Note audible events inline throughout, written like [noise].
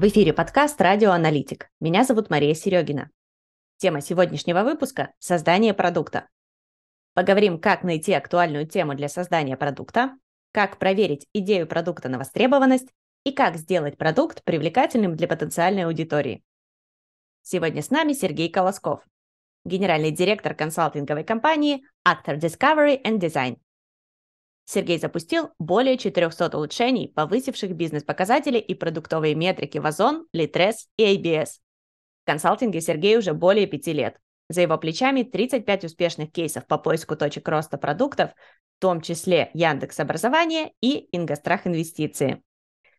В эфире подкаст «Радио Аналитик». Меня зовут Мария Серегина. Тема сегодняшнего выпуска – создание продукта. Поговорим, как найти актуальную тему для создания продукта, как проверить идею продукта на востребованность и как сделать продукт привлекательным для потенциальной аудитории. Сегодня с нами Сергей Колосков, генеральный директор консалтинговой компании Actor Discovery and Design. Сергей запустил более 400 улучшений, повысивших бизнес-показатели и продуктовые метрики в Озон, Litres и ABS. В консалтинге Сергей уже более пяти лет. За его плечами 35 успешных кейсов по поиску точек роста продуктов, в том числе Яндекс Образование и Ингострах Инвестиции.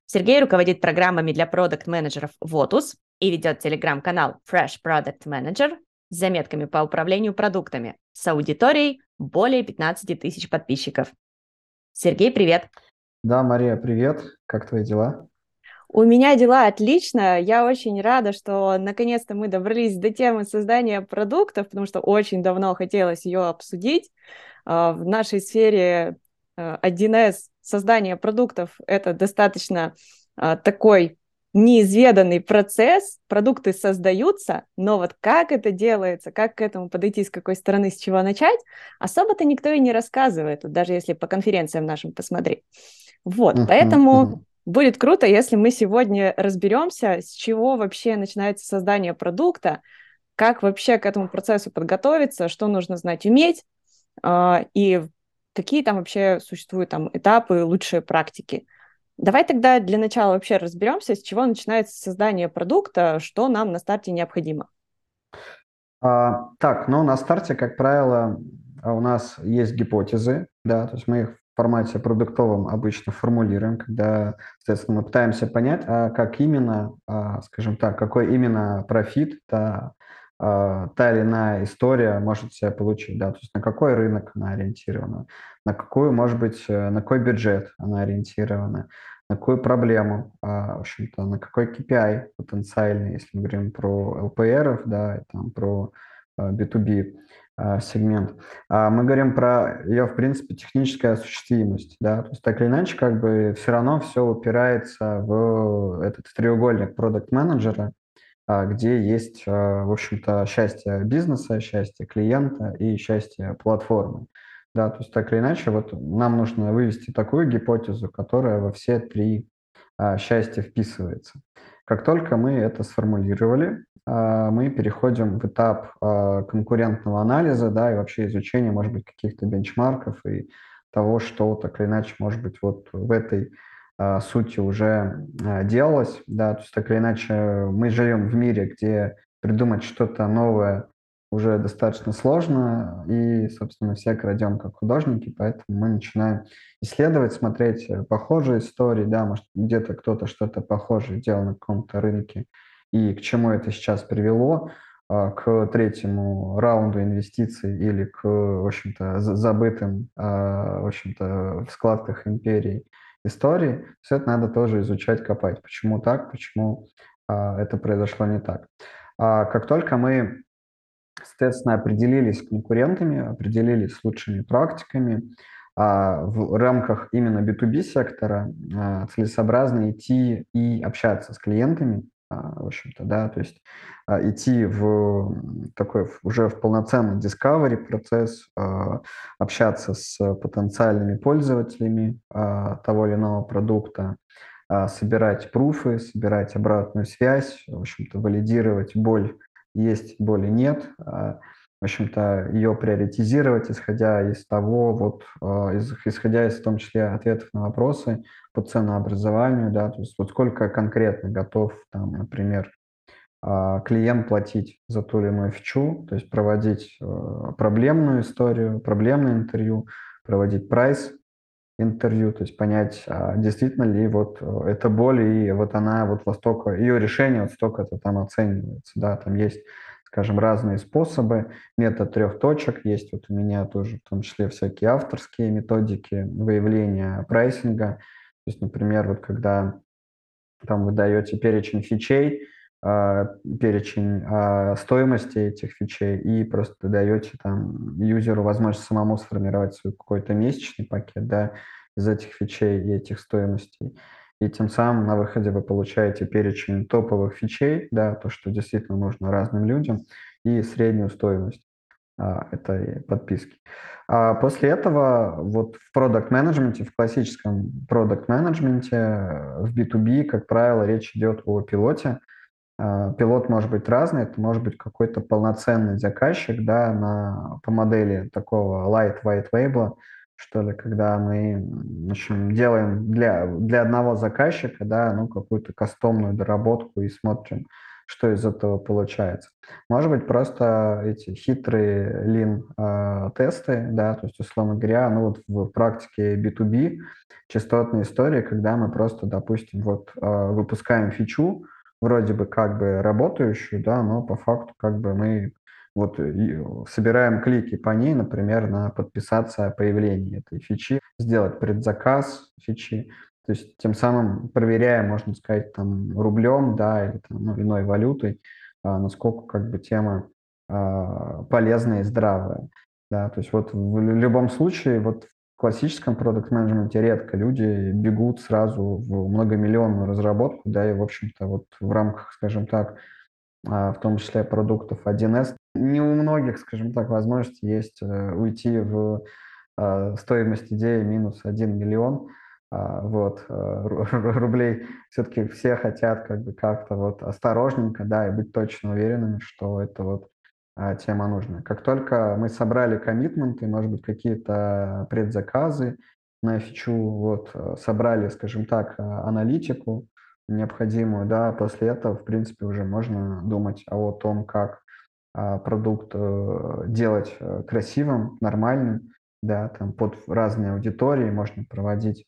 Сергей руководит программами для продукт-менеджеров Votus и ведет телеграм-канал Fresh Product Manager с заметками по управлению продуктами с аудиторией более 15 тысяч подписчиков. Сергей, привет. Да, Мария, привет. Как твои дела? У меня дела отлично. Я очень рада, что наконец-то мы добрались до темы создания продуктов, потому что очень давно хотелось ее обсудить. А, в нашей сфере 1С а, создание продуктов – это достаточно а, такой неизведанный процесс, продукты создаются, но вот как это делается, как к этому подойти, с какой стороны, с чего начать, особо-то никто и не рассказывает, даже если по конференциям нашим посмотреть. Вот, uh-huh, поэтому uh-huh. будет круто, если мы сегодня разберемся, с чего вообще начинается создание продукта, как вообще к этому процессу подготовиться, что нужно знать, уметь, э, и какие там вообще существуют там этапы, лучшие практики. Давай тогда для начала вообще разберемся, с чего начинается создание продукта, что нам на старте необходимо. А, так, ну на старте, как правило, у нас есть гипотезы, да, то есть мы их в формате продуктовом обычно формулируем, когда, соответственно, мы пытаемся понять, а как именно, а, скажем так, какой именно профит та, а, та или иная история может себя получить, да, то есть на какой рынок она ориентирована, на какую, может быть, э, на какой бюджет она ориентирована, на какую проблему, а, в общем-то, на какой KPI потенциальный, если мы говорим про LPR, да, там, про B2B а, сегмент. А мы говорим про ее, в принципе, техническая осуществимость, да, то есть так или иначе, как бы все равно все упирается в этот треугольник продукт-менеджера, где есть, в общем-то, счастье бизнеса, счастье клиента и счастье платформы. Да, то есть так или иначе, вот нам нужно вывести такую гипотезу, которая во все три а, счастья вписывается. Как только мы это сформулировали, а, мы переходим в этап а, конкурентного анализа, да, и вообще изучения, может быть, каких-то бенчмарков и того, что так или иначе, может быть, вот в этой а, сути уже а, делалось, да, то есть так или иначе мы живем в мире, где придумать что-то новое уже достаточно сложно, и, собственно, все крадем как художники, поэтому мы начинаем исследовать, смотреть похожие истории, да, может, где-то кто-то что-то похожее делал на каком-то рынке, и к чему это сейчас привело, а, к третьему раунду инвестиций или к, в общем-то, забытым, а, в общем-то, в складках империи истории, все это надо тоже изучать, копать. Почему так, почему а, это произошло не так. Как только мы Соответственно, определились с конкурентами, определились с лучшими практиками. А в рамках именно B2B сектора а, целесообразно идти и общаться с клиентами, а, в общем-то, да, то есть идти в такой уже в полноценный discovery процесс, общаться с потенциальными пользователями того или иного продукта, собирать пруфы, собирать обратную связь, в общем-то, валидировать боль есть, боли нет. А, в общем-то, ее приоритизировать, исходя из того, вот, а, исходя из в том числе ответов на вопросы по ценообразованию, да, то есть вот сколько конкретно готов, там, например, а, клиент платить за ту или иную фичу, то есть проводить проблемную историю, проблемное интервью, проводить прайс интервью, то есть понять, а действительно ли вот э, это боль, и вот она вот во столько, ее решение вот столько это там оценивается, да, там есть, скажем, разные способы, метод трех точек, есть вот у меня тоже в том числе всякие авторские методики выявления прайсинга, то есть, например, вот когда там вы даете перечень фичей, перечень а, стоимости этих фичей и просто даете там юзеру возможность самому сформировать свой какой-то месячный пакет, да, из этих фичей и этих стоимостей. и тем самым на выходе вы получаете перечень топовых фичей, да, то, что действительно нужно разным людям, и среднюю стоимость а, этой подписки. А после этого вот в продукт менеджменте в классическом продукт менеджменте в B2B, как правило, речь идет о пилоте. А, пилот может быть разный, это может быть какой-то полноценный заказчик, да, на, по модели такого light white label, что ли, когда мы в общем, делаем для, для одного заказчика да, ну, какую-то кастомную доработку и смотрим, что из этого получается. Может быть, просто эти хитрые лин-тесты, э, да, то есть, условно говоря, ну вот в практике B2B частотные истории, когда мы просто, допустим, вот э, выпускаем фичу, вроде бы как бы работающую, да, но по факту как бы мы вот собираем клики по ней, например, на подписаться о появлении этой фичи, сделать предзаказ фичи, то есть тем самым проверяя, можно сказать, там рублем, да, или там, ну, иной валютой, а, насколько как бы тема а, полезная и здравая. Да, то есть вот в любом случае, вот классическом продукт-менеджменте редко люди бегут сразу в многомиллионную разработку, да, и, в общем-то, вот в рамках, скажем так, а, в том числе продуктов 1С. Не у многих, скажем так, возможности есть э, уйти в а, стоимость идеи минус 1 миллион а, вот, э, [laughs] рублей. Все-таки все хотят как бы как-то вот осторожненько, да, и быть точно уверенными, что это вот тема нужная. Как только мы собрали коммитменты, может быть, какие-то предзаказы на фичу, вот, э, собрали, скажем так, аналитику, необходимую, да, после этого, в принципе, уже можно думать о том, как а, продукт э, делать э, красивым, нормальным, да, там под разные аудитории можно проводить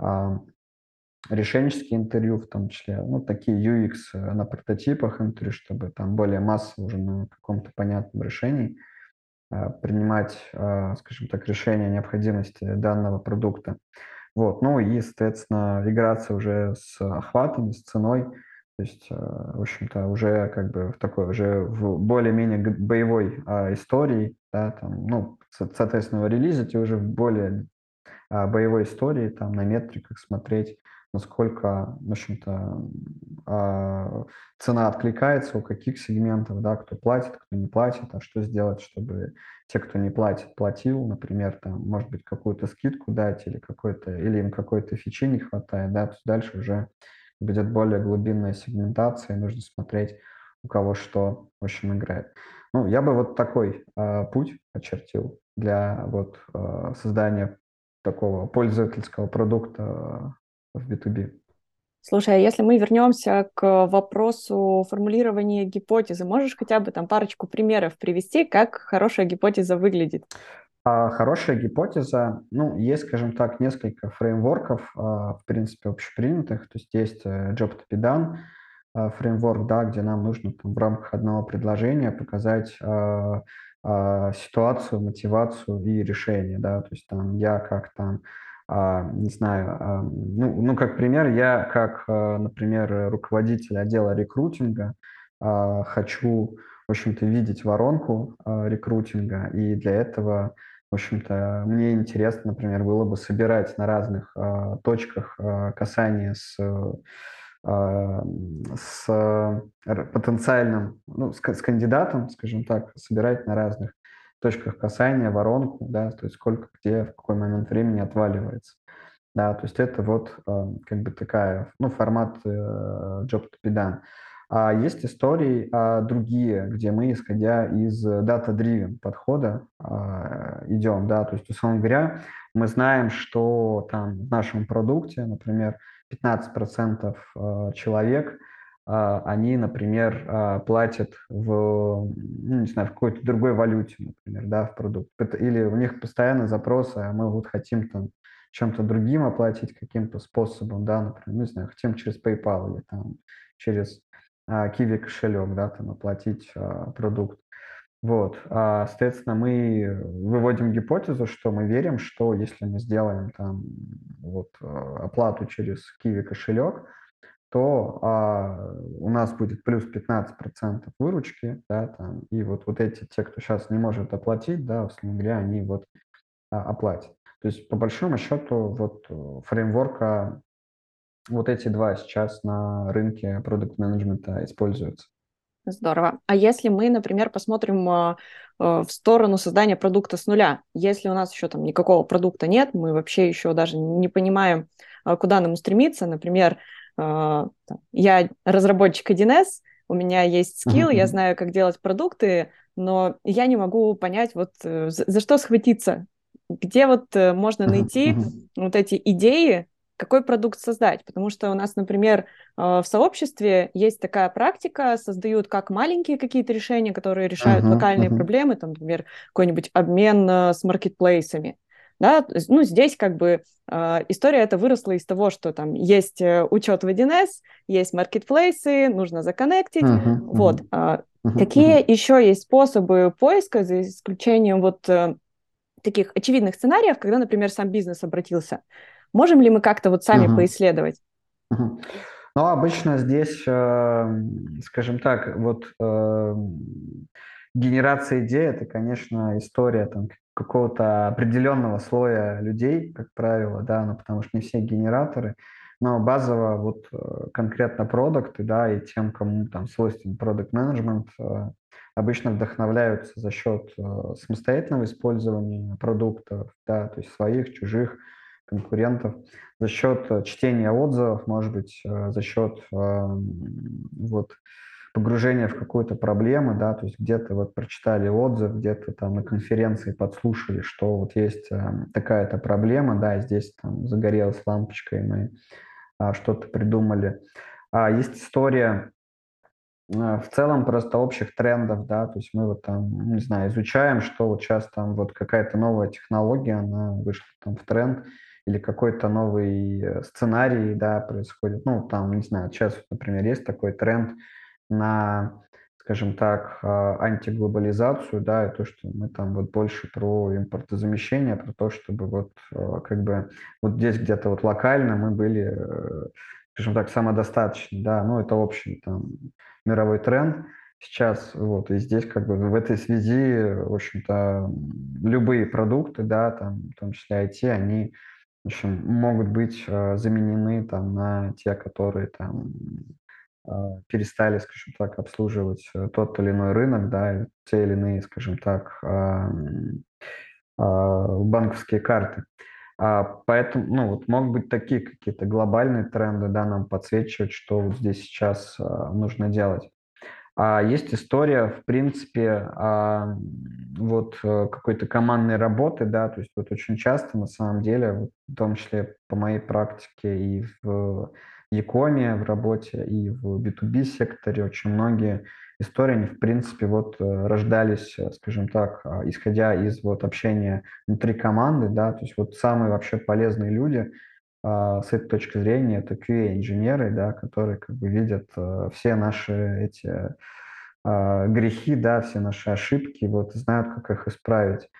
а, решенческие интервью, в том числе, ну, такие UX э, на прототипах интервью, чтобы там более массово уже на каком-то понятном решении а, принимать, скажем так, решение необходимости данного продукта. Вот, ну и, соответственно, играться уже с охватами, с ценой, то есть, э, в общем-то, уже как бы в такой, уже в более-менее боевой а, истории, да, там, ну, соответственно, релизить уже в более а, боевой истории, там, на метриках смотреть, насколько, в общем-то, а, цена откликается, у каких сегментов, да, кто платит, кто не платит, а что сделать, чтобы те, кто не платит, платил, например, там, может быть, какую-то скидку дать или какой-то, или им какой-то фичи не хватает, да, то дальше уже будет более глубинная сегментация, и нужно смотреть, у кого что, в общем, играет. Ну, я бы вот такой э, путь очертил для вот э, создания такого пользовательского продукта в B2B. Слушай, а если мы вернемся к вопросу формулирования гипотезы, можешь хотя бы там парочку примеров привести, как хорошая гипотеза выглядит? А хорошая гипотеза, ну, есть, скажем так, несколько фреймворков, а, в принципе, общепринятых, то есть есть э, Job to be done, а, фреймворк, да, где нам нужно там, в рамках одного предложения показать ситуацию, мотивацию и решение, да, то есть там я как там не знаю, а, ну, ну, как пример, я как, а, например, руководитель отдела рекрутинга хочу, в общем-то, видеть воронку рекрутинга, и для этого, в общем-то, мне интересно, например, было бы собирать на разных точках касания с с потенциальным, ну, с, с кандидатом, скажем так, собирать на разных точках касания, воронку, да, то есть сколько где, в какой момент времени отваливается. Да, то есть это вот э, как бы такая, ну, формат э, job to be done. А есть истории а, другие, где мы, исходя из data-driven подхода, а, идем, да, то есть, условно говоря, мы знаем, что там в нашем продукте, например, 15% э, человек – они, например, а, платят в, ну, не знаю, в какой-то другой валюте, например, да, в продукт. Или у них постоянно запросы, а мы вот хотим там чем-то другим оплатить каким-то способом, да, например, ну, не знаю, хотим через PayPal или там через а, Kiwi кошелек, да, там оплатить а, продукт. Вот, а, соответственно, мы выводим гипотезу, что мы верим, что если мы сделаем там вот оплату через Kiwi кошелек, то а, у нас будет плюс 15% выручки, да, там, и вот, вот эти, те, кто сейчас не может оплатить, да, условно говоря, они вот а, оплатят. То есть, по большому счету, вот фреймворка вот эти два сейчас на рынке продукт-менеджмента используются. Здорово. А если мы, например, посмотрим э, в сторону создания продукта с нуля, если у нас еще там никакого продукта нет, мы вообще еще даже не понимаем, э, куда нам стремиться, например, э, я разработчик 1С, у меня есть скилл, uh-huh. я знаю, как делать продукты, но я не могу понять, вот за, за что схватиться, где вот можно найти uh-huh. вот эти идеи, какой продукт создать. Потому что у нас, например, э, в сообществе есть такая практика, создают как маленькие какие-то решения, которые решают uh-huh, локальные uh-huh. проблемы, там, например, какой-нибудь обмен э, с маркетплейсами. Да, ну, здесь как бы э, история эта выросла из того, что там есть учет в 1С, есть маркетплейсы, нужно законнектить. Uh-huh, uh-huh. Вот. Uh, uh-huh, Какие uh-huh. еще есть способы поиска, за исключением вот э, таких очевидных сценариев, когда, например, сам бизнес обратился? Можем ли мы как-то вот сами угу. поисследовать? Угу. Ну, обычно здесь, э, скажем так, вот э, генерация идей – это, конечно, история там, какого-то определенного слоя людей, как правило, да, ну, потому что не все генераторы, но базово вот э, конкретно продукты, да, и тем, кому там свойственен продукт менеджмент обычно вдохновляются за счет самостоятельного использования продуктов, да, то есть своих, чужих, конкурентов. За счет э, чтения отзывов, может быть, э, за счет э, вот, погружения в какую-то проблему, да, то есть где-то вот прочитали отзыв, где-то там на конференции подслушали, что вот есть такая-то проблема, да, здесь там загорелась лампочка, и мы а, что-то придумали. А есть история в целом просто общих трендов, да, то есть мы вот там, не знаю, изучаем, что вот сейчас там вот какая-то новая технология, она вышла там в тренд, или какой-то новый э, сценарий, да, происходит. Ну, там, не знаю, сейчас, например, есть такой тренд на, скажем так, а, антиглобализацию, да, и то, что мы там вот больше про импортозамещение, про то, чтобы вот а, как бы вот здесь где-то вот локально мы были, э, скажем так, самодостаточны, да, ну, это общий там мировой тренд сейчас, вот, и здесь как бы в этой связи, в общем-то, любые продукты, да, там, в том числе IT, они в общем, могут быть э, заменены там на те, которые там перестали, скажем так, обслуживать э, тот или иной рынок, да, те или иные, скажем так, э, э, банковские карты. А, поэтому, ну, вот могут быть такие какие-то глобальные тренды, да, нам подсвечивать, что вот здесь сейчас нужно делать. А есть история, в принципе, а, вот э, какой-то командной работы, да, то есть вот очень часто на самом деле, в том числе по моей практике и в Якоме в работе, и в B2B секторе очень многие истории, они, в принципе, вот э, рождались, э, скажем так, а, исходя из вот общения внутри команды, да, то есть вот самые вообще полезные люди, с этой точки зрения это QA-инженеры, да, которые как бы видят э, все наши эти грехи, да, все наши ошибки, вот знают, как их исправить.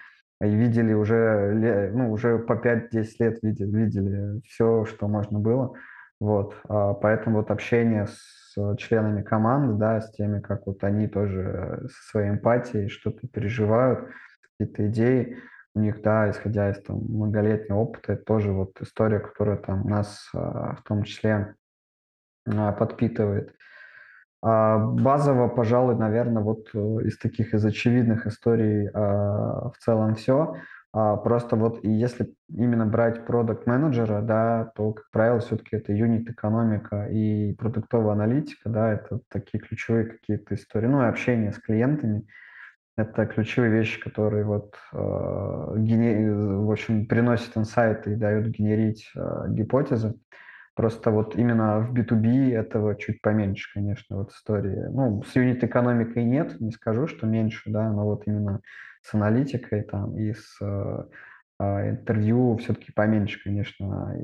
И видели уже, ну, уже по 5-10 лет видели, видели все, что можно было. Вот, а, поэтому вот общение с членами команды, да, с теми, как вот они тоже со своей эмпатией что-то переживают, какие-то идеи, у них, да, исходя из там, многолетнего опыта, это тоже вот история, которая там нас а, в том числе а, подпитывает. Базово, пожалуй, наверное, вот э, из таких, из очевидных историй в целом все. Просто вот если именно брать продукт менеджера да, то, как правило, все-таки это юнит-экономика и продуктовая аналитика, да, это такие ключевые какие-то истории, ну и общение с клиентами – это ключевые вещи, которые вот, э, в общем, приносят инсайты и дают генерить э, гипотезы. Просто вот именно в B2B этого чуть поменьше, конечно, вот истории. Ну, с юнит-экономикой нет, не скажу, что меньше, да, но вот именно с аналитикой там и с э, интервью все-таки поменьше, конечно.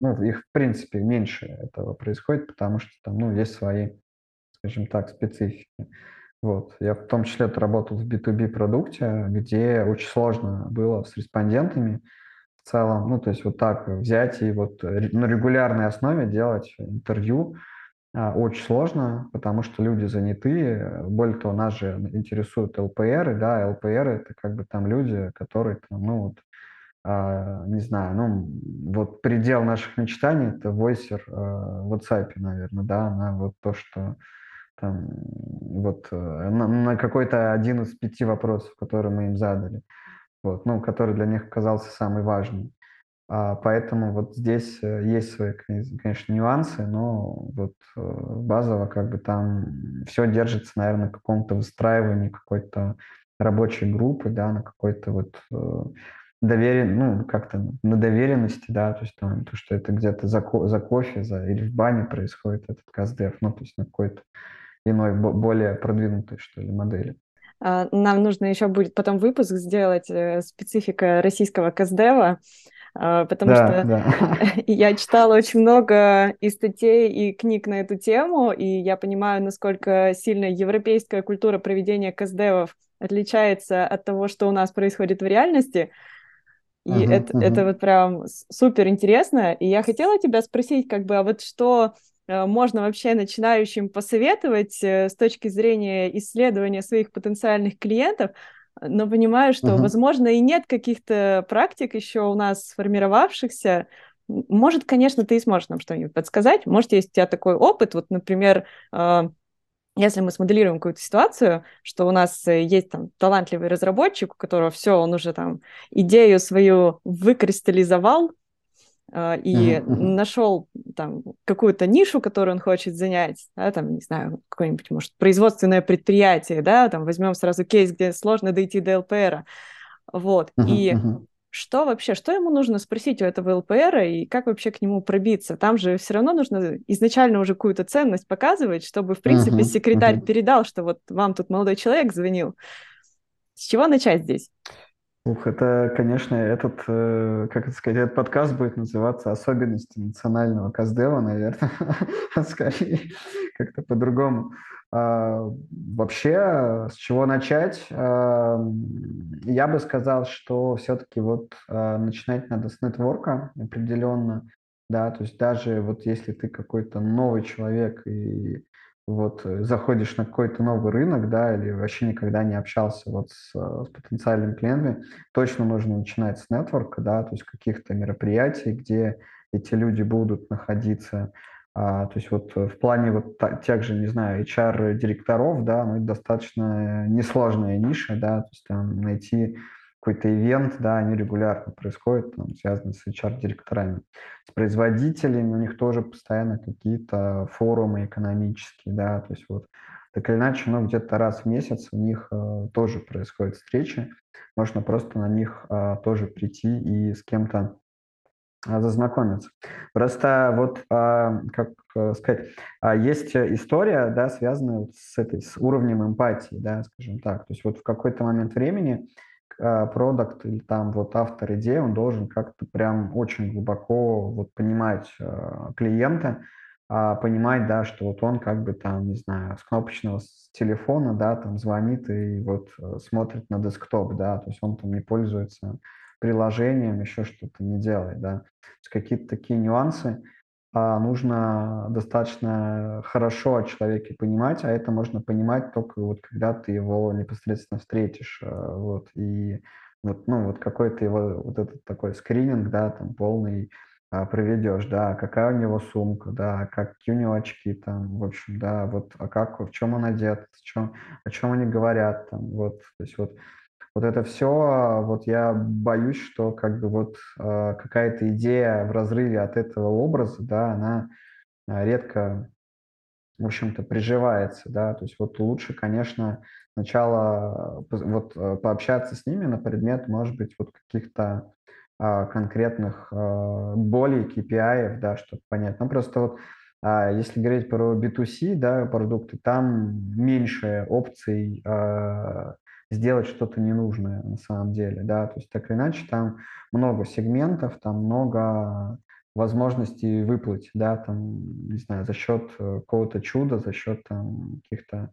Ну, их, в принципе, меньше этого происходит, потому что там, ну, есть свои, скажем так, специфики. Вот. Я в том числе работал в B2B продукте, где очень сложно было с респондентами в целом, ну, то есть вот так взять и вот на регулярной основе делать интервью а, очень сложно, потому что люди заняты. Более того, нас же интересуют ЛПР, да, ЛПР это как бы там люди, которые там, ну, вот, а, не знаю, ну, вот предел наших мечтаний – это войсер в WhatsApp, наверное, да, на вот то, что там, вот на, на какой-то один из пяти вопросов, которые мы им задали, вот, ну, который для них оказался самый важный. А, поэтому вот здесь э, есть свои, конечно, нюансы, но вот э, базово как бы там все держится, наверное, на каком-то выстраивании какой-то рабочей группы, да, на какой-то вот э, доверие, ну, как-то на доверенности, да, то есть там, то, что это где-то за, ко за кофе за, или в бане происходит этот каздев, ну, то есть на какой-то иной, более продвинутой, что ли, модели. А, нам нужно еще будет потом выпуск сделать специфика российского каздева, а, потому да, что да. [laughs] [laughs] я читала очень много и статей, и книг на эту тему, и я понимаю, насколько сильно европейская культура проведения каздевов отличается от того, что у нас происходит в реальности. И uh-huh, это, uh-huh. это вот прям супер интересно. И я хотела тебя спросить, как бы, а вот что э, можно вообще начинающим посоветовать э, с точки зрения исследования своих потенциальных клиентов, но понимаю, что, uh-huh. возможно, и нет каких-то практик еще у нас сформировавшихся. Может, конечно, ты и сможешь нам что-нибудь подсказать. Может, есть у тебя такой опыт, вот, например, а, если мы смоделируем какую-то ситуацию, что у нас э, есть там талантливый разработчик, у которого все, он уже там идею свою выкристаллизовал, и uh-huh, нашел там какую-то нишу, которую он хочет занять, да, там, не знаю, какое-нибудь, может, производственное предприятие, да, там возьмем сразу кейс, где сложно дойти до ЛПР, вот, uh-huh, и uh-huh. что вообще, что ему нужно спросить у этого ЛПР и как вообще к нему пробиться? Там же все равно нужно изначально уже какую-то ценность показывать, чтобы, в принципе, uh-huh, секретарь uh-huh. передал, что вот вам тут молодой человек звонил. С чего начать здесь? Ух, это, конечно, этот, э, как это сказать, этот подкаст будет называться «Особенности национального каздева», наверное, [laughs] скорее, как-то по-другому. А, вообще, с чего начать? А, я бы сказал, что все-таки вот а, начинать надо с нетворка определенно, да, то есть даже вот если ты какой-то новый человек и вот э, заходишь на какой-то новый рынок, да, или вообще никогда не общался вот с, э, с потенциальными клиентами, точно нужно начинать с нетворка, да, то есть каких-то мероприятий, где эти люди будут находиться. А, то есть вот э, в плане вот тех же, не знаю, HR-директоров, да, ну, это достаточно несложная ниша, да, то есть там найти какой-то ивент, да, они регулярно происходят, там, связаны с HR-директорами. С производителями у них тоже постоянно какие-то форумы экономические, да, то есть вот так или иначе, ну, где-то раз в месяц у них э, тоже происходят встречи, можно просто на них э, тоже прийти и с кем-то э, зазнакомиться. Просто вот, э, как э, сказать, э, есть история, да, связанная вот с этой, с уровнем эмпатии, да, скажем так. То есть вот в какой-то момент времени а, продукт или там вот автор идеи, он должен как-то прям очень глубоко вот понимать э, клиента, э, понимать, да, что вот он как бы там, не знаю, с кнопочного телефона, да, там звонит и вот смотрит на десктоп, да, то есть он там не пользуется приложением, еще что-то не делает, да. То есть какие-то такие нюансы, а нужно достаточно хорошо о человеке понимать, а это можно понимать только вот когда ты его непосредственно встретишь, э, вот, и вот, ну, вот какой-то его вот этот такой скрининг, да, там полный а, проведешь, да, какая у него сумка, да, какие у него очки там, в общем, да, вот, а как, в чем он одет, о чем, о чем они говорят там, вот, то есть вот вот это все, вот я боюсь, что как бы вот э, какая-то идея в разрыве от этого образа, да, она а, редко, в общем-то, приживается, да, то есть вот лучше, конечно, сначала вот э, пообщаться с ними на предмет, может быть, вот каких-то э, конкретных э, болей, KPI, да, чтобы понять. Ну, просто вот а если говорить про B2C, да, продукты, там меньше опций сделать что-то ненужное на самом деле, да, то есть так или иначе там много сегментов, там много возможностей выплыть, да, там, не знаю, за счет э, какого-то чуда, за счет там каких-то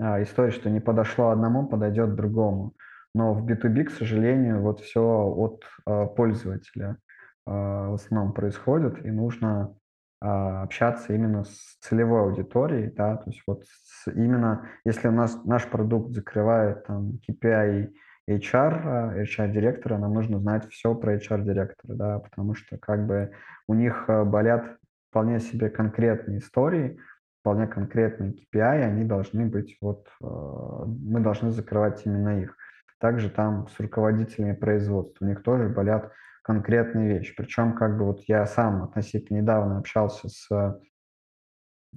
а, историй, что не подошло одному, подойдет другому. Но в B2B, к сожалению, вот все от а, пользователя а, в основном происходит, и нужно общаться именно с целевой аудиторией, да, то есть вот с, именно если у нас наш продукт закрывает там KPI HR, HR-директора, нам нужно знать все про HR-директора, да, потому что как бы у них болят вполне себе конкретные истории, вполне конкретные KPI, они должны быть, вот, мы должны закрывать именно их. Также там с руководителями производства, у них тоже болят конкретные вещи. Причем как бы вот я сам относительно недавно общался с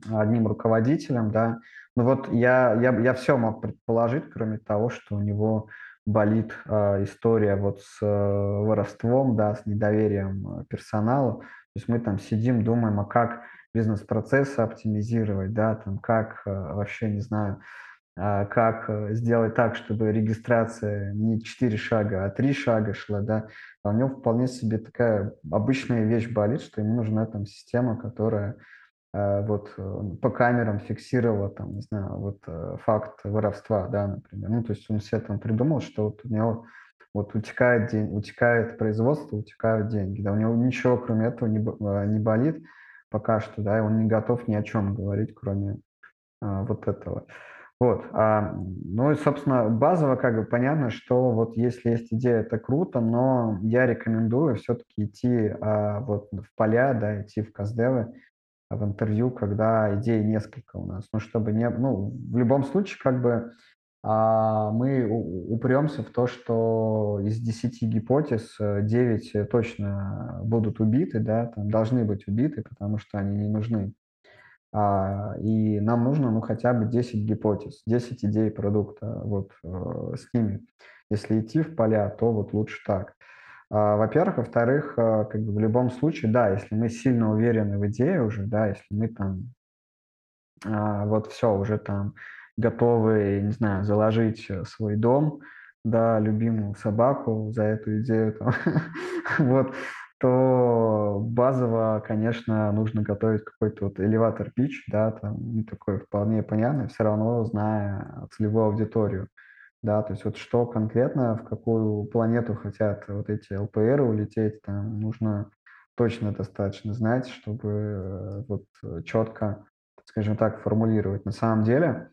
одним руководителем, да, ну вот я, я, я все мог предположить, кроме того, что у него болит э, история вот с э, воровством, да, с недоверием персоналу. То есть мы там сидим, думаем, а как бизнес-процессы оптимизировать, да, там как э, вообще, не знаю, как сделать так, чтобы регистрация не 4 шага, а 3 шага шла, да, а у него вполне себе такая обычная вещь болит, что ему нужна там система, которая Э, вот э, по камерам фиксировала там, не знаю, вот э, факт воровства, да, например. Ну, то есть он себе там придумал, что вот у него вот утекает день, утекает производство, утекают деньги, да, у него ничего кроме этого не, не болит пока что, да, и он не готов ни о чем говорить, кроме а, вот этого. Вот, а, ну и, собственно, базово как бы понятно, что вот если есть идея, это круто, но я рекомендую все-таки идти а, вот в поля, да, идти в каздевы, в интервью, когда идей несколько у нас. Ну, чтобы не... Ну, в любом случае, как бы а, мы упремся в то, что из 10 гипотез 9 э, точно будут убиты, да, там должны быть убиты, потому что они не нужны. А, и нам нужно, ну, хотя бы 10 гипотез, 10 идей продукта, вот, э, с ними. Если идти в поля, то вот лучше так. А, во-первых. Во-вторых, а, как бы в любом случае, да, если мы сильно уверены в идее уже, да, если мы там а, вот все уже там готовы, не знаю, заложить э, свой дом, да, любимую собаку за эту идею, там, [laughs] вот, то базово, конечно, нужно готовить какой-то вот элеватор пич, да, там, ну, такой вполне понятный, все равно зная целевую аудиторию да, то есть вот что конкретно, в какую планету хотят вот эти ЛПР улететь, там нужно точно достаточно знать, чтобы э, вот четко, скажем так, формулировать. На самом деле,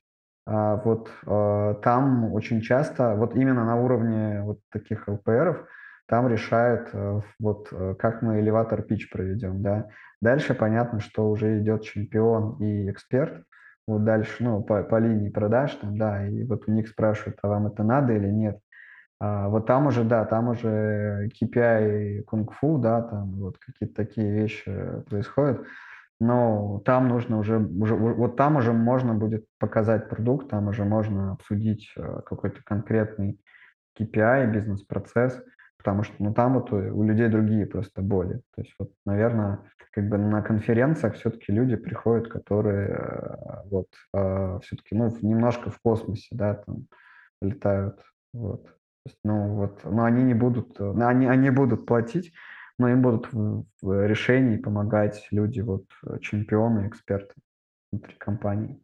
а, вот э, там очень часто, вот именно на уровне вот таких ЛПРов, там решают, э, вот как мы элеватор пич проведем, да. Дальше понятно, что уже идет чемпион и эксперт, вот дальше, ну, по, по линии продаж, там, да, и вот у них спрашивают, а вам это надо или нет. А, вот там уже, да, там уже KPI кунг-фу, да, там вот какие-то такие вещи происходят, но там нужно уже, уже, вот там уже можно будет показать продукт, там уже можно обсудить э, какой-то конкретный KPI, бизнес-процесс, потому что ну, там вот у людей другие просто боли. То есть вот, наверное, как бы на конференциях все-таки люди приходят, которые э, вот э, все-таки ну, немножко в космосе, да, там летают, вот. есть, ну вот, но они не будут, ну, они, они будут платить, но им будут в, в решении помогать люди, вот чемпионы, эксперты внутри компании.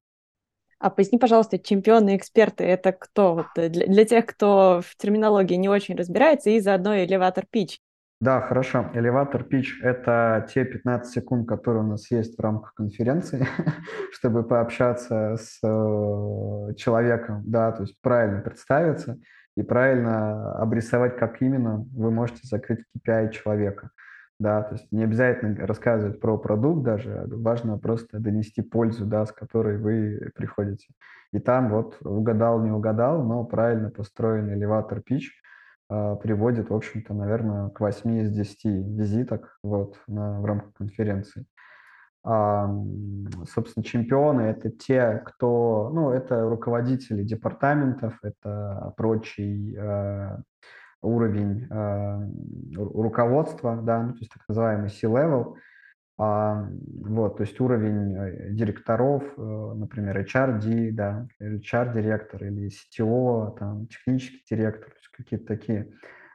А поясни, пожалуйста, чемпионы эксперты это кто? Вот э, для, для тех, кто в терминологии не очень разбирается, и заодно элеватор пич. Да, хорошо. Элеватор пич – это те 15 секунд, которые у нас есть в рамках конференции, [laughs] чтобы пообщаться с э, человеком, да, то есть правильно представиться и правильно обрисовать, как именно вы можете закрыть KPI человека да, то есть не обязательно рассказывать про продукт даже, важно просто донести пользу, да, с которой вы приходите. И там вот угадал, не угадал, но правильно построенный элеватор пич э, приводит, в общем-то, наверное, к 8 из 10 визиток вот, на, в рамках конференции. А, собственно, чемпионы – это те, кто, ну, это руководители департаментов, это прочий э, уровень э, руководства, да, ну, то есть так называемый C-level, а, вот, то есть уровень э, директоров, э, например, HRD, да, HR-директор или CTO, там, технический директор, то есть какие-то такие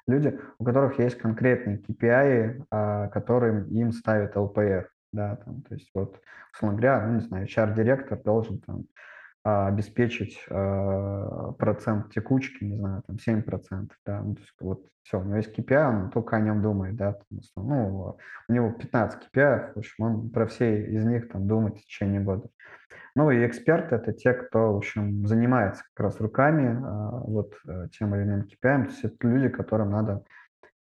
люди, у которых есть конкретные KPI, а, которым им ставят LPR, да, там, то есть вот, условно говоря, ну, не знаю, HR-директор должен там обеспечить а, процент текучки, не знаю, там 7%, да, ну, то есть вот все, у него есть KPI, он только о нем думает, да, ну, у него 15 KPI, в общем, он про все из них там думает в течение года. Ну и эксперты – это те, кто, в общем, занимается как раз руками а, вот э, тем или иным KPI, то есть это люди, которым надо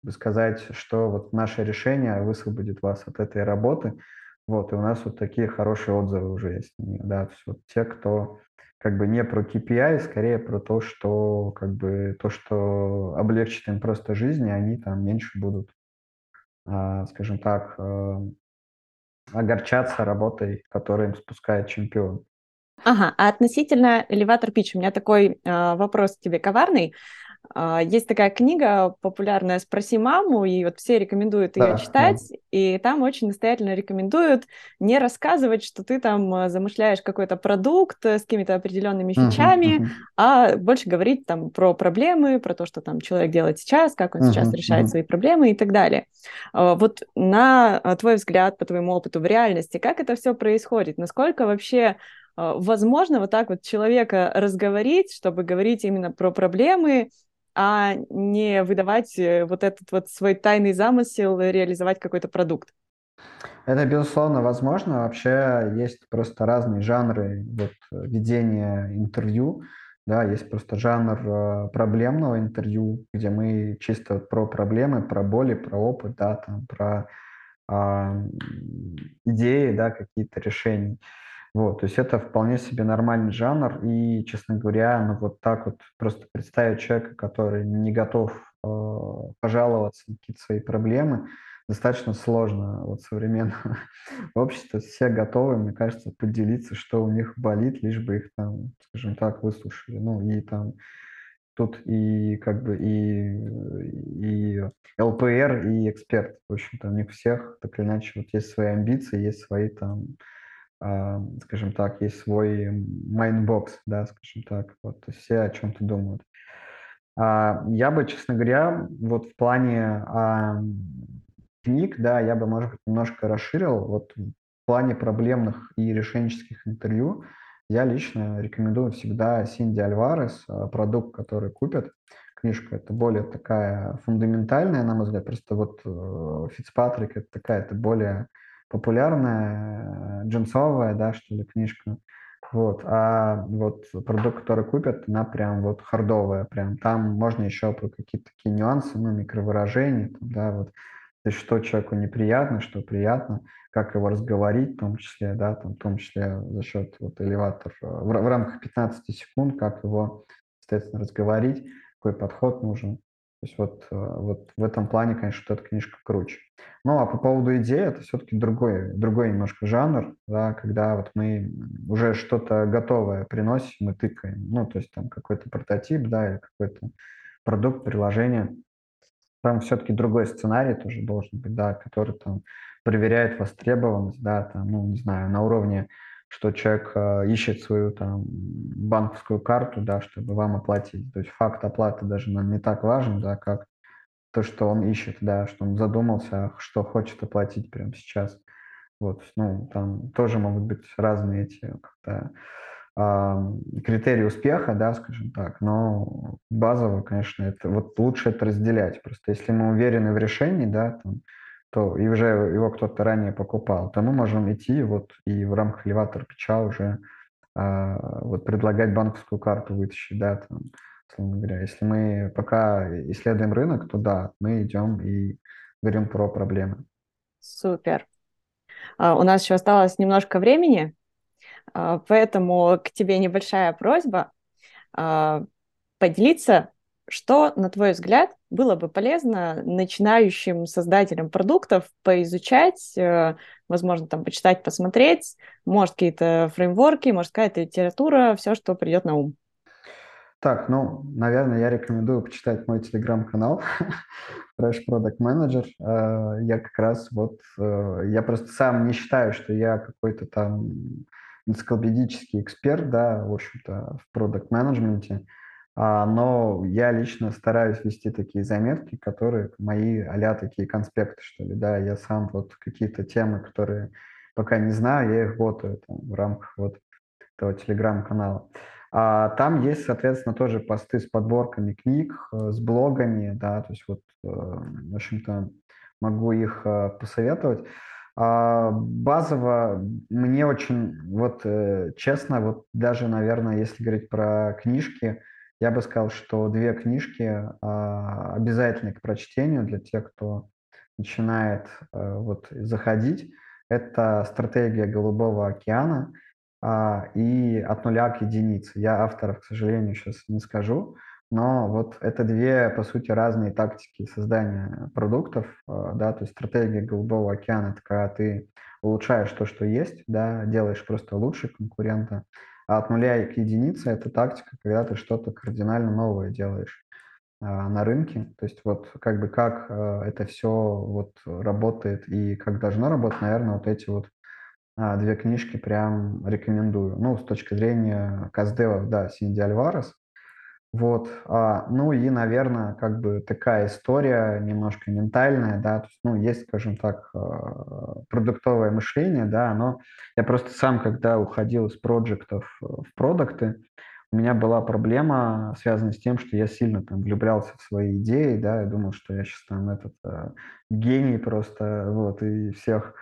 сказать, что вот наше решение высвободит вас от этой работы, вот, и у нас вот такие хорошие отзывы уже есть. Да, то есть вот те, кто как бы не про KPI, скорее про то, что как бы то, что облегчит им просто жизнь, и они там меньше будут, а, скажем так, а, огорчаться работой, которую им спускает чемпион. Ага, а относительно элеватор пич, у меня такой э, вопрос тебе коварный. А, есть такая книга популярная «Спроси маму», и вот все рекомендуют ее да, читать, да. и там очень настоятельно рекомендуют не рассказывать, что ты там э, замышляешь какой-то продукт э, с какими-то определенными фичами, uh-huh, uh-huh. а больше говорить там про проблемы, про то, что там человек делает сейчас, как он uh-huh, сейчас решает uh-huh. свои проблемы и так далее. А, вот на твой взгляд, по твоему опыту в реальности, как это все происходит? Насколько вообще возможно вот так вот человека разговорить, чтобы говорить именно про проблемы, а не выдавать э, вот этот вот свой тайный замысел, реализовать какой-то продукт. Это, безусловно, возможно. Вообще есть просто разные жанры вот, ведения интервью. Да, есть просто жанр э, проблемного интервью, где мы чисто про проблемы, про боли, про опыт, да, там, про э, идеи, да, какие-то решения. Вот, то есть это вполне себе нормальный жанр, и, честно говоря, ну вот так вот просто представить человека, который не готов э, пожаловаться на какие-то свои проблемы, достаточно сложно вот современного [laughs] общества. Все готовы, мне кажется, поделиться, что у них болит, лишь бы их там, скажем так, выслушали. Ну и там тут и как бы и, и ЛПР, и эксперт. В общем-то, у них всех так или иначе вот есть свои амбиции, есть свои там скажем так, есть свой mindbox, да, скажем так, вот, все о чем-то думают. А, я бы, честно говоря, вот в плане а, книг, да, я бы, может быть, немножко расширил, вот в плане проблемных и решенческих интервью, я лично рекомендую всегда Синди Альварес, продукт, который купят. Книжка это более такая фундаментальная, на мой взгляд, просто вот э, Фицпатрик это такая, это более популярная, джинсовая, да, что ли, книжка. Вот. А вот продукт, который купят, она прям вот хардовая, прям там можно еще про какие-то такие нюансы, ну, микровыражения, там, да, вот, то есть что человеку неприятно, что приятно, как его разговорить, в том числе, да, там, в том числе за счет вот элеватор в, в рамках 15 секунд, как его, соответственно, разговорить, какой подход нужен. То есть вот, э, вот в этом плане, конечно, эта книжка круче. Ну, а по поводу идеи, это все-таки другой, другой немножко жанр, да, когда вот мы уже что-то готовое приносим, мы тыкаем, ну, то есть там какой-то прототип, да, или какой-то продукт, приложение. Там все-таки другой сценарий тоже должен быть, да, который там проверяет востребованность, да, там, ну, не знаю, на уровне что человек э, ищет свою там банковскую карту, да, чтобы вам оплатить. То есть факт оплаты даже нам не так важен, да, как то, что он ищет, да, что он задумался, что хочет оплатить прямо сейчас. Вот, ну, там тоже могут быть разные эти как-то, э, критерии успеха, да, скажем так, но базово, конечно, это вот лучше это разделять. Просто если мы уверены в решении, да, там, то и уже его кто-то ранее покупал, то мы можем идти вот и в рамках элеватора пича уже а, вот предлагать банковскую карту вытащить, да, там, условно говоря. Если мы пока исследуем рынок, то да, мы идем и говорим про проблемы. Супер. Uh, у нас еще осталось немножко времени, uh, поэтому к тебе небольшая просьба uh, поделиться что, на твой взгляд, было бы полезно начинающим создателям продуктов поизучать, э, возможно, там почитать, посмотреть, может, какие-то фреймворки, может, какая-то литература, все, что придет на ум? Так, ну, наверное, я рекомендую почитать мой телеграм-канал [laughs] Fresh Product Manager. Э, я как раз вот, э, я просто сам не считаю, что я какой-то там энциклопедический эксперт, да, в общем-то, в продукт-менеджменте. А, но я лично стараюсь вести такие заметки, которые мои а такие конспекты, что ли, да, я сам вот какие-то темы, которые пока не знаю, я их ботаю там, в рамках вот этого телеграм-канала. А там есть, соответственно, тоже посты с подборками книг, э, с блогами, да, то есть вот, э, в общем-то, могу их э, посоветовать. А базово мне очень, вот честно, вот даже, наверное, если говорить про книжки, я бы сказал, что две книжки а, обязательны к прочтению для тех, кто начинает вот заходить. Это «Стратегия Голубого океана» а, и от нуля к единице. Я авторов, к сожалению, сейчас не скажу, но вот это две, по сути, разные тактики создания продуктов, а, да, то есть стратегия Голубого океана, это когда ты улучшаешь то, что есть, да, делаешь просто лучше конкурента, а от нуля к единице это тактика, когда ты что-то кардинально новое делаешь а, на рынке. То есть вот как бы как это все вот работает и как должно работать, наверное, вот эти вот а, две книжки прям рекомендую. Ну, с точки зрения каздевов, да, Синди Альварес. Вот, а, ну и, наверное, как бы такая история немножко ментальная, да, то есть, ну, есть, скажем так, а, продуктовое мышление, да, но я просто сам, когда уходил из проектов в продукты, у меня была проблема, связанная с тем, что я сильно там влюблялся в свои идеи, да, я думал, что я сейчас там этот э, гений просто, вот, и всех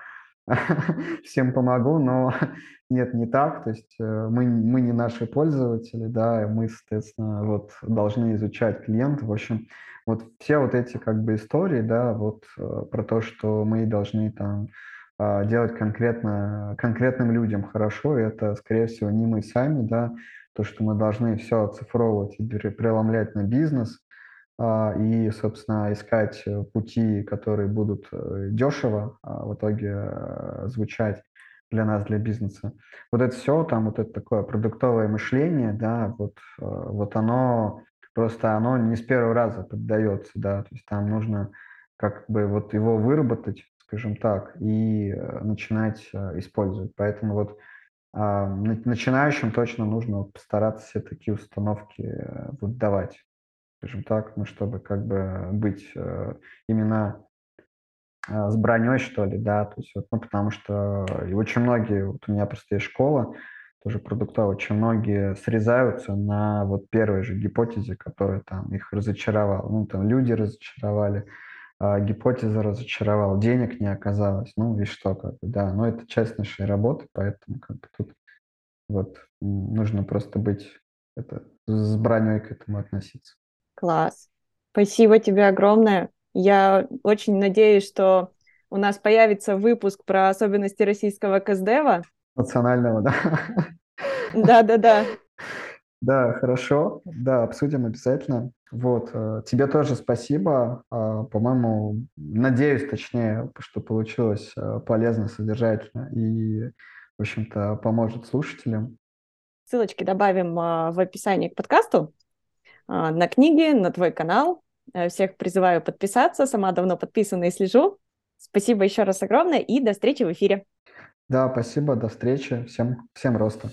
[laughs] всем помогу, но [laughs] нет, не так. То есть э, мы, мы не наши пользователи, да, мы, соответственно, вот должны изучать клиентов. В общем, вот все вот эти как бы истории, да, вот э, про то, что мы должны там а, делать конкретно конкретным людям хорошо, и это, скорее всего, не мы сами, да, то, что мы должны все оцифровывать и преломлять на бизнес – и, собственно, искать э, пути, которые будут э, дешево а, в итоге э, звучать для нас, для бизнеса. Вот это все, там вот это такое продуктовое мышление, да, вот, вот оно просто, оно не с первого раза поддается, да, то есть там нужно как бы вот его выработать, скажем так, и начинать использовать. Поэтому вот а, начинающим точно нужно постараться все такие установки вот давать скажем так, ну, чтобы как бы быть э, именно э, с броней, что ли, да, то есть вот, ну, потому что и очень многие, вот у меня просто есть школа, тоже продуктовая, очень многие срезаются на вот первой же гипотезе, которая там их разочаровала. Ну, там люди разочаровали, а гипотеза разочаровала, денег не оказалось, ну и что, как бы, да, но это часть нашей работы, поэтому как бы тут вот нужно просто быть это, с броней к этому относиться. Класс. Спасибо тебе огромное. Я очень надеюсь, что у нас появится выпуск про особенности российского КСДева. Национального, да? Да-да-да. [laughs] Да, хорошо. Да, обсудим обязательно. Вот. Э, тебе тоже спасибо. А, по-моему, надеюсь, точнее, что получилось э, полезно, содержательно и, в общем-то, поможет слушателям. Ссылочки добавим а, в описании к подкасту. А, на книги, на твой канал. Э, всех призываю подписаться. Сама давно подписана и слежу. Спасибо еще раз огромное и до встречи в эфире. Да, спасибо, до встречи. Всем, всем роста.